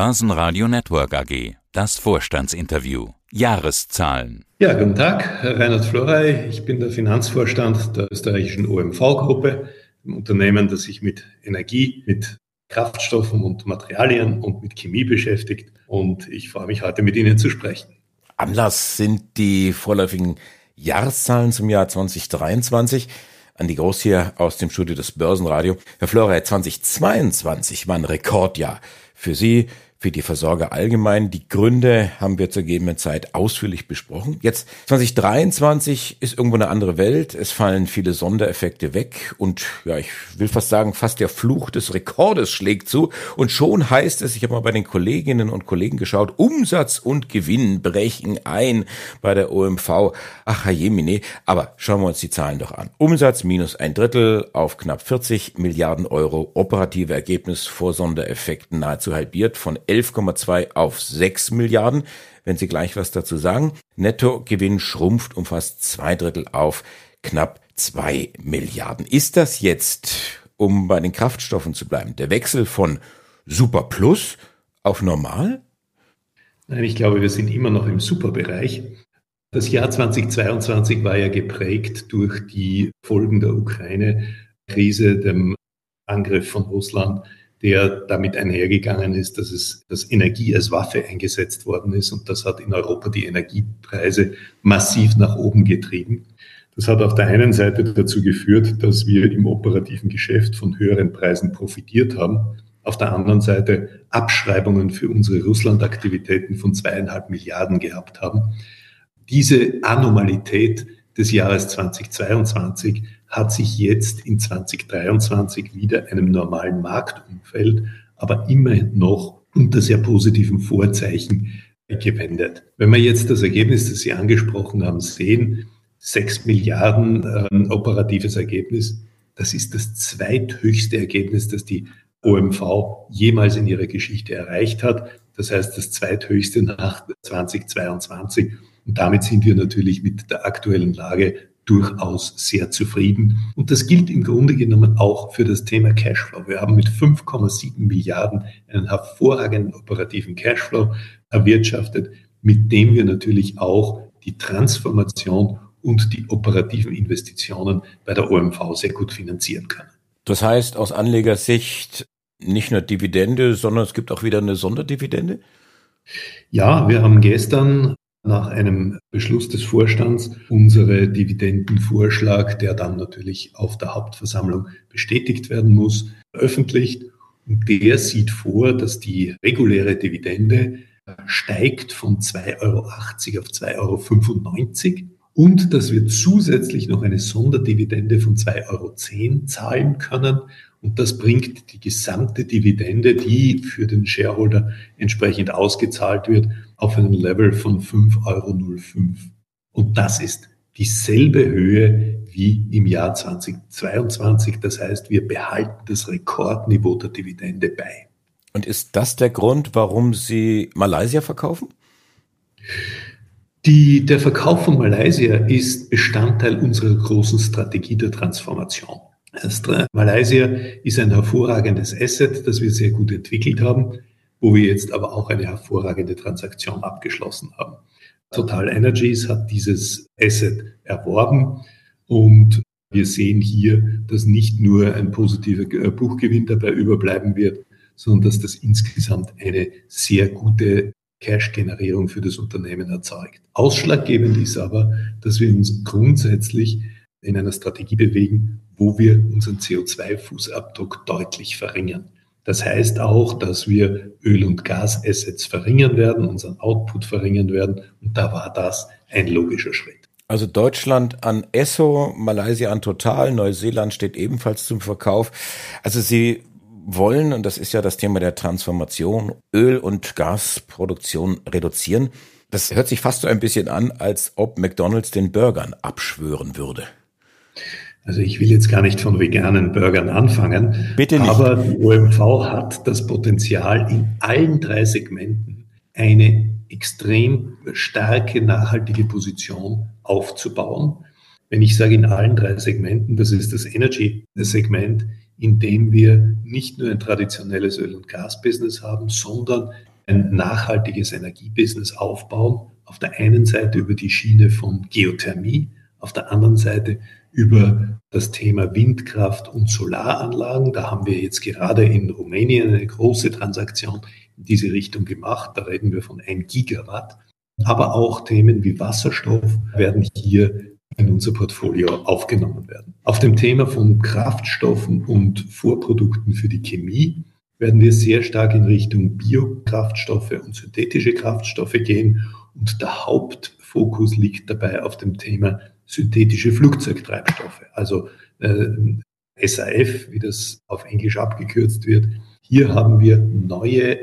Börsenradio Network AG. Das Vorstandsinterview. Jahreszahlen. Ja, guten Tag, Herr Reinhard Florey. Ich bin der Finanzvorstand der österreichischen OMV-Gruppe, ein Unternehmen, das sich mit Energie, mit Kraftstoffen und Materialien und mit Chemie beschäftigt. Und ich freue mich heute mit Ihnen zu sprechen. Anlass sind die vorläufigen Jahreszahlen zum Jahr 2023. Andi Groß hier aus dem Studio des Börsenradio. Herr Florey, 2022 war ein Rekordjahr für Sie, für die Versorger allgemein. Die Gründe haben wir zur gegebenen Zeit ausführlich besprochen. Jetzt 2023 ist irgendwo eine andere Welt. Es fallen viele Sondereffekte weg und ja, ich will fast sagen, fast der Fluch des Rekordes schlägt zu. Und schon heißt es, ich habe mal bei den Kolleginnen und Kollegen geschaut, Umsatz und Gewinn brechen ein bei der OMV. Ach, Jemine. Aber schauen wir uns die Zahlen doch an. Umsatz minus ein Drittel auf knapp 40 Milliarden Euro. Operative Ergebnis vor Sondereffekten nahezu halbiert von 11,2 auf 6 Milliarden. Wenn Sie gleich was dazu sagen. Nettogewinn schrumpft um fast zwei Drittel auf knapp 2 Milliarden. Ist das jetzt, um bei den Kraftstoffen zu bleiben, der Wechsel von Super Plus auf Normal? Nein, ich glaube, wir sind immer noch im Superbereich. Das Jahr 2022 war ja geprägt durch die Folgen der Ukraine-Krise, dem Angriff von Russland der damit einhergegangen ist, dass es, dass Energie als Waffe eingesetzt worden ist und das hat in Europa die Energiepreise massiv nach oben getrieben. Das hat auf der einen Seite dazu geführt, dass wir im operativen Geschäft von höheren Preisen profitiert haben. Auf der anderen Seite Abschreibungen für unsere Russland-Aktivitäten von zweieinhalb Milliarden gehabt haben. Diese Anomalität des Jahres 2022 hat sich jetzt in 2023 wieder einem normalen Marktumfeld, aber immer noch unter sehr positiven Vorzeichen gewendet. Wenn wir jetzt das Ergebnis, das Sie angesprochen haben, sehen, 6 Milliarden äh, operatives Ergebnis, das ist das zweithöchste Ergebnis, das die OMV jemals in ihrer Geschichte erreicht hat. Das heißt, das zweithöchste nach 2022. Und damit sind wir natürlich mit der aktuellen Lage durchaus sehr zufrieden. Und das gilt im Grunde genommen auch für das Thema Cashflow. Wir haben mit 5,7 Milliarden einen hervorragenden operativen Cashflow erwirtschaftet, mit dem wir natürlich auch die Transformation und die operativen Investitionen bei der OMV sehr gut finanzieren können. Das heißt aus Anlegersicht nicht nur Dividende, sondern es gibt auch wieder eine Sonderdividende? Ja, wir haben gestern nach einem Beschluss des Vorstands unsere Dividendenvorschlag, der dann natürlich auf der Hauptversammlung bestätigt werden muss, veröffentlicht. Und der sieht vor, dass die reguläre Dividende steigt von 2,80 Euro auf 2,95 Euro und dass wir zusätzlich noch eine Sonderdividende von 2,10 Euro zahlen können. Und das bringt die gesamte Dividende, die für den Shareholder entsprechend ausgezahlt wird, auf einen Level von 5,05 Euro. Und das ist dieselbe Höhe wie im Jahr 2022. Das heißt, wir behalten das Rekordniveau der Dividende bei. Und ist das der Grund, warum Sie Malaysia verkaufen? Die, der Verkauf von Malaysia ist Bestandteil unserer großen Strategie der Transformation. Malaysia ist ein hervorragendes Asset, das wir sehr gut entwickelt haben wo wir jetzt aber auch eine hervorragende Transaktion abgeschlossen haben. Total Energies hat dieses Asset erworben und wir sehen hier, dass nicht nur ein positiver Buchgewinn dabei überbleiben wird, sondern dass das insgesamt eine sehr gute Cash-Generierung für das Unternehmen erzeugt. Ausschlaggebend ist aber, dass wir uns grundsätzlich in einer Strategie bewegen, wo wir unseren CO2-Fußabdruck deutlich verringern. Das heißt auch, dass wir Öl- und Gasassets verringern werden, unseren Output verringern werden. Und da war das ein logischer Schritt. Also Deutschland an Esso, Malaysia an Total, Neuseeland steht ebenfalls zum Verkauf. Also Sie wollen, und das ist ja das Thema der Transformation, Öl- und Gasproduktion reduzieren. Das hört sich fast so ein bisschen an, als ob McDonald's den Burgern abschwören würde. Also ich will jetzt gar nicht von veganen Burgern anfangen. Bitte nicht. Aber die OMV hat das Potenzial, in allen drei Segmenten eine extrem starke, nachhaltige Position aufzubauen. Wenn ich sage in allen drei Segmenten, das ist das Energy-Segment, indem wir nicht nur ein traditionelles Öl- und Gasbusiness haben, sondern ein nachhaltiges Energiebusiness aufbauen. Auf der einen Seite über die Schiene von Geothermie, auf der anderen Seite über das Thema Windkraft und Solaranlagen. Da haben wir jetzt gerade in Rumänien eine große Transaktion in diese Richtung gemacht. Da reden wir von 1 Gigawatt. Aber auch Themen wie Wasserstoff werden hier in unser Portfolio aufgenommen werden. Auf dem Thema von Kraftstoffen und Vorprodukten für die Chemie werden wir sehr stark in Richtung Biokraftstoffe und synthetische Kraftstoffe gehen. Und der Hauptfokus liegt dabei auf dem Thema synthetische Flugzeugtreibstoffe, also äh, SAF, wie das auf Englisch abgekürzt wird. Hier haben wir neue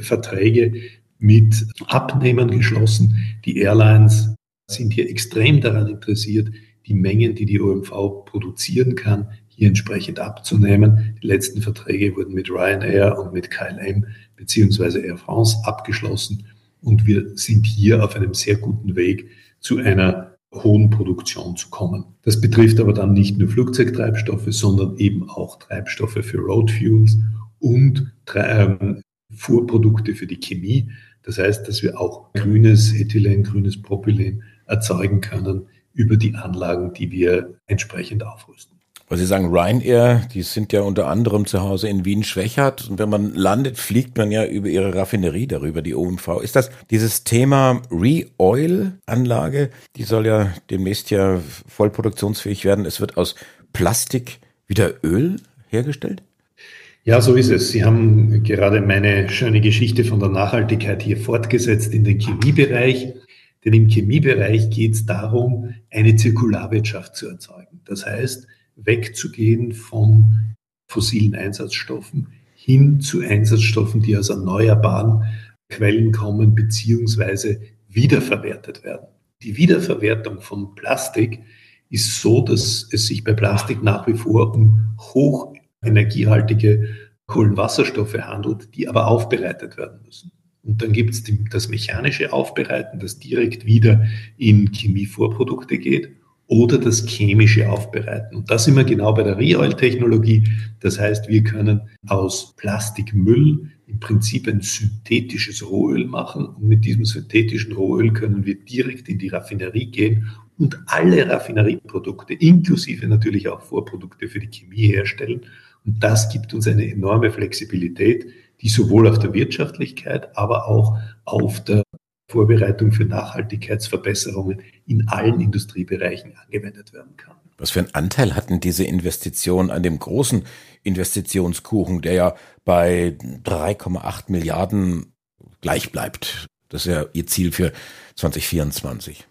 Verträge mit Abnehmern geschlossen. Die Airlines sind hier extrem daran interessiert, die Mengen, die die OMV produzieren kann, hier entsprechend abzunehmen. Die letzten Verträge wurden mit Ryanair und mit KLM beziehungsweise Air France abgeschlossen und wir sind hier auf einem sehr guten Weg zu einer hohen Produktion zu kommen. Das betrifft aber dann nicht nur Flugzeugtreibstoffe, sondern eben auch Treibstoffe für Roadfuels und ähm, Vorprodukte für die Chemie. Das heißt, dass wir auch grünes Ethylen, grünes Propylen erzeugen können über die Anlagen, die wir entsprechend aufrüsten. Weil Sie sagen, Ryanair, die sind ja unter anderem zu Hause in Wien-Schwächert. Und wenn man landet, fliegt man ja über ihre Raffinerie darüber, die OMV. Ist das dieses Thema Re-Oil-Anlage? Die soll ja demnächst ja voll produktionsfähig werden. Es wird aus Plastik wieder Öl hergestellt? Ja, so ist es. Sie haben gerade meine schöne Geschichte von der Nachhaltigkeit hier fortgesetzt in den Chemiebereich. Denn im Chemiebereich geht es darum, eine Zirkularwirtschaft zu erzeugen. Das heißt, wegzugehen von fossilen Einsatzstoffen hin zu Einsatzstoffen, die aus erneuerbaren Quellen kommen beziehungsweise wiederverwertet werden. Die Wiederverwertung von Plastik ist so, dass es sich bei Plastik nach wie vor um hochenergiehaltige Kohlenwasserstoffe handelt, die aber aufbereitet werden müssen. Und dann gibt es das mechanische Aufbereiten, das direkt wieder in Chemievorprodukte geht oder das chemische Aufbereiten. Und da sind wir genau bei der Re-Oil-Technologie. Das heißt, wir können aus Plastikmüll im Prinzip ein synthetisches Rohöl machen. Und mit diesem synthetischen Rohöl können wir direkt in die Raffinerie gehen und alle Raffinerieprodukte, inklusive natürlich auch Vorprodukte für die Chemie herstellen. Und das gibt uns eine enorme Flexibilität, die sowohl auf der Wirtschaftlichkeit, aber auch auf der Vorbereitung für Nachhaltigkeitsverbesserungen in allen Industriebereichen angewendet werden kann. Was für einen Anteil hatten diese Investitionen an dem großen Investitionskuchen, der ja bei 3,8 Milliarden gleich bleibt? Das ist ja Ihr Ziel für 2024.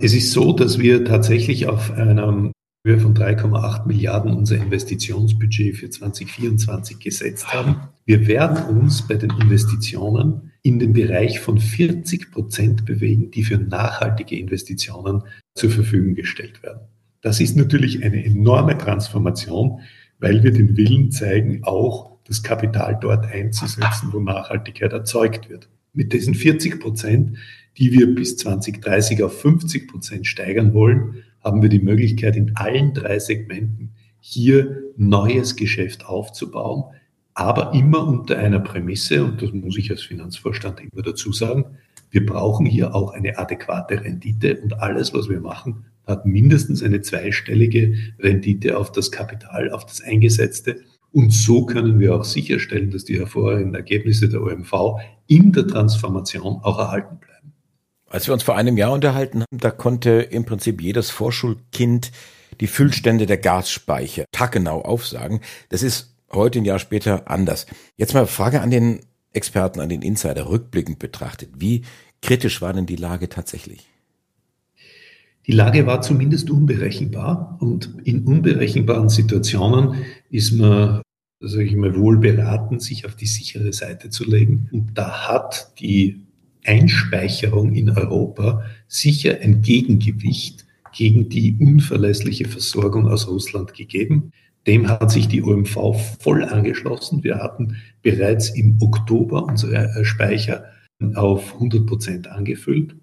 Es ist so, dass wir tatsächlich auf einem Höhe von 3,8 Milliarden unser Investitionsbudget für 2024 gesetzt haben. Wir werden uns bei den Investitionen in den Bereich von 40 Prozent bewegen, die für nachhaltige Investitionen zur Verfügung gestellt werden. Das ist natürlich eine enorme Transformation, weil wir den Willen zeigen, auch das Kapital dort einzusetzen, wo Nachhaltigkeit erzeugt wird. Mit diesen 40 Prozent, die wir bis 2030 auf 50 Prozent steigern wollen, haben wir die Möglichkeit, in allen drei Segmenten hier neues Geschäft aufzubauen, aber immer unter einer Prämisse, und das muss ich als Finanzvorstand immer dazu sagen, wir brauchen hier auch eine adäquate Rendite und alles, was wir machen, hat mindestens eine zweistellige Rendite auf das Kapital, auf das Eingesetzte. Und so können wir auch sicherstellen, dass die hervorragenden Ergebnisse der OMV in der Transformation auch erhalten bleiben. Als wir uns vor einem Jahr unterhalten haben, da konnte im Prinzip jedes Vorschulkind die Füllstände der Gasspeicher taggenau aufsagen. Das ist heute ein Jahr später anders. Jetzt mal Frage an den Experten, an den Insider, rückblickend betrachtet. Wie kritisch war denn die Lage tatsächlich? Die Lage war zumindest unberechenbar und in unberechenbaren Situationen ist man, sage ich mal, wohl beraten, sich auf die sichere Seite zu legen. Und da hat die Einspeicherung in Europa sicher ein Gegengewicht gegen die unverlässliche Versorgung aus Russland gegeben. Dem hat sich die OMV voll angeschlossen. Wir hatten bereits im Oktober unsere Speicher auf 100 Prozent angefüllt.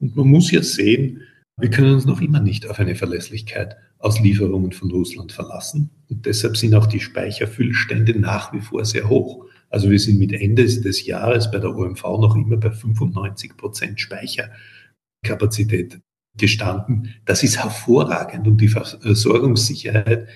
Und man muss ja sehen, wir können uns noch immer nicht auf eine Verlässlichkeit Auslieferungen von Russland verlassen. Und deshalb sind auch die Speicherfüllstände nach wie vor sehr hoch. Also wir sind mit Ende des Jahres bei der OMV noch immer bei 95 Prozent Speicherkapazität gestanden. Das ist hervorragend, um die Versorgungssicherheit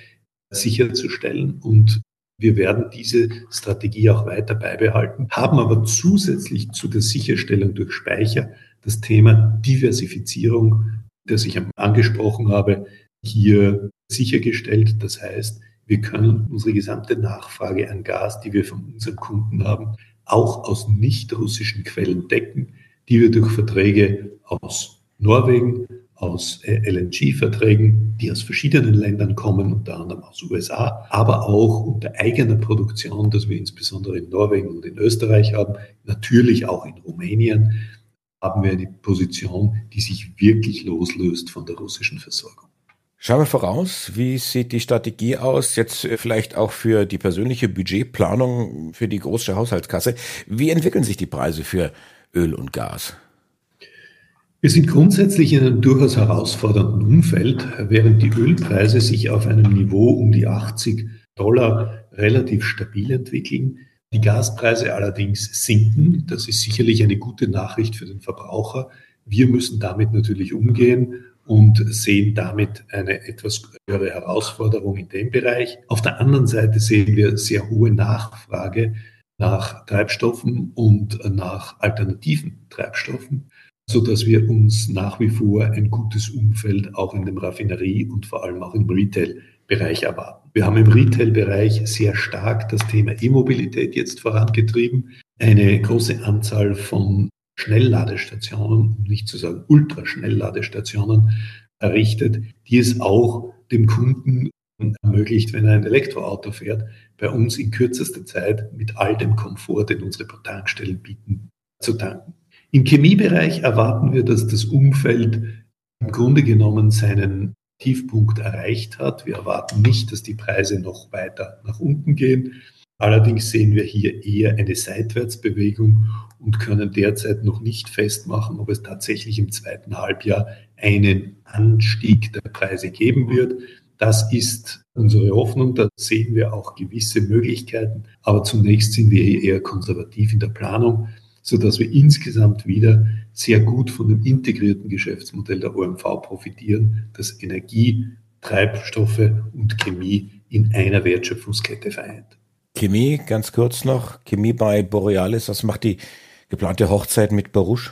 sicherzustellen. Und wir werden diese Strategie auch weiter beibehalten, haben aber zusätzlich zu der Sicherstellung durch Speicher das Thema Diversifizierung, das ich angesprochen habe, hier sichergestellt. Das heißt, wir können unsere gesamte Nachfrage an Gas, die wir von unseren Kunden haben, auch aus nicht russischen Quellen decken, die wir durch Verträge aus Norwegen, aus äh, LNG-Verträgen, die aus verschiedenen Ländern kommen, unter anderem aus USA, aber auch unter eigener Produktion, das wir insbesondere in Norwegen und in Österreich haben, natürlich auch in Rumänien, haben wir eine Position, die sich wirklich loslöst von der russischen Versorgung. Schauen wir voraus, wie sieht die Strategie aus, jetzt äh, vielleicht auch für die persönliche Budgetplanung für die große Haushaltskasse. Wie entwickeln sich die Preise für Öl und Gas? Wir sind grundsätzlich in einem durchaus herausfordernden Umfeld, während die Ölpreise sich auf einem Niveau um die 80 Dollar relativ stabil entwickeln. Die Gaspreise allerdings sinken. Das ist sicherlich eine gute Nachricht für den Verbraucher. Wir müssen damit natürlich umgehen und sehen damit eine etwas höhere Herausforderung in dem Bereich. Auf der anderen Seite sehen wir sehr hohe Nachfrage nach Treibstoffen und nach alternativen Treibstoffen so dass wir uns nach wie vor ein gutes Umfeld auch in dem Raffinerie und vor allem auch im Retail-Bereich erwarten. Wir haben im Retail-Bereich sehr stark das Thema E-Mobilität jetzt vorangetrieben, eine große Anzahl von Schnellladestationen, um nicht zu sagen Ultraschnellladestationen errichtet, die es auch dem Kunden ermöglicht, wenn er ein Elektroauto fährt, bei uns in kürzester Zeit mit all dem Komfort, den unsere Tankstellen bieten, zu tanken. Im Chemiebereich erwarten wir, dass das Umfeld im Grunde genommen seinen Tiefpunkt erreicht hat. Wir erwarten nicht, dass die Preise noch weiter nach unten gehen. Allerdings sehen wir hier eher eine Seitwärtsbewegung und können derzeit noch nicht festmachen, ob es tatsächlich im zweiten Halbjahr einen Anstieg der Preise geben wird. Das ist unsere Hoffnung. Da sehen wir auch gewisse Möglichkeiten. Aber zunächst sind wir eher konservativ in der Planung sodass wir insgesamt wieder sehr gut von dem integrierten Geschäftsmodell der OMV profitieren, das Energie, Treibstoffe und Chemie in einer Wertschöpfungskette vereint. Chemie, ganz kurz noch, Chemie bei Borealis, was macht die geplante Hochzeit mit Baruch?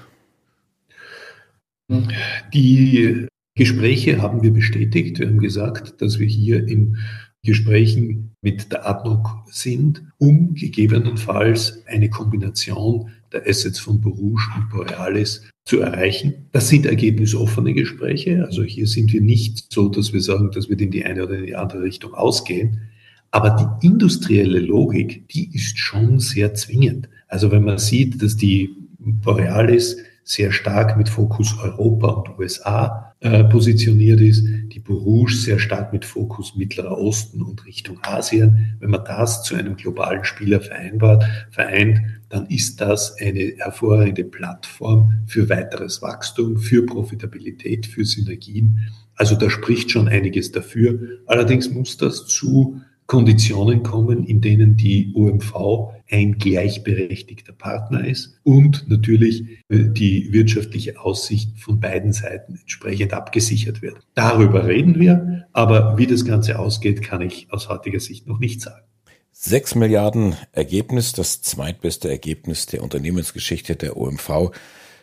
Die Gespräche haben wir bestätigt. Wir haben gesagt, dass wir hier in Gesprächen mit der ADNOC sind, um gegebenenfalls eine Kombination der Assets von Borouge und Borealis zu erreichen. Das sind ergebnisoffene Gespräche. Also hier sind wir nicht so, dass wir sagen, das wird in die eine oder in die andere Richtung ausgehen. Aber die industrielle Logik, die ist schon sehr zwingend. Also wenn man sieht, dass die Borealis sehr stark mit Fokus Europa und USA äh, positioniert ist, die Borouge sehr stark mit Fokus Mittlerer Osten und Richtung Asien. Wenn man das zu einem globalen Spieler vereinbart, vereint, dann ist das eine hervorragende Plattform für weiteres Wachstum, für Profitabilität, für Synergien. Also da spricht schon einiges dafür. Allerdings muss das zu Konditionen kommen, in denen die OMV ein gleichberechtigter Partner ist und natürlich äh, die wirtschaftliche Aussicht von beiden Seiten entsprechend abgesichert wird. Darüber reden wir, aber wie das Ganze ausgeht, kann ich aus heutiger Sicht noch nicht sagen. Sechs Milliarden Ergebnis, das zweitbeste Ergebnis der Unternehmensgeschichte der OMV.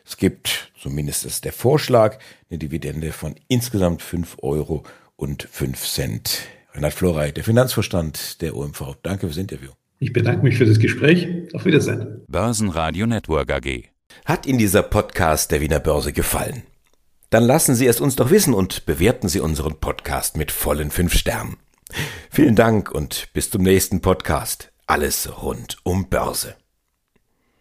Es gibt, zumindest ist der Vorschlag, eine Dividende von insgesamt fünf Euro und fünf Cent. Reinhard Florey, der Finanzvorstand der OMV. Danke fürs Interview. Ich bedanke mich für das Gespräch. Auf Wiedersehen. Börsenradio Network AG. Hat Ihnen dieser Podcast der Wiener Börse gefallen? Dann lassen Sie es uns doch wissen und bewerten Sie unseren Podcast mit vollen fünf Sternen. Vielen Dank und bis zum nächsten Podcast. Alles rund um Börse.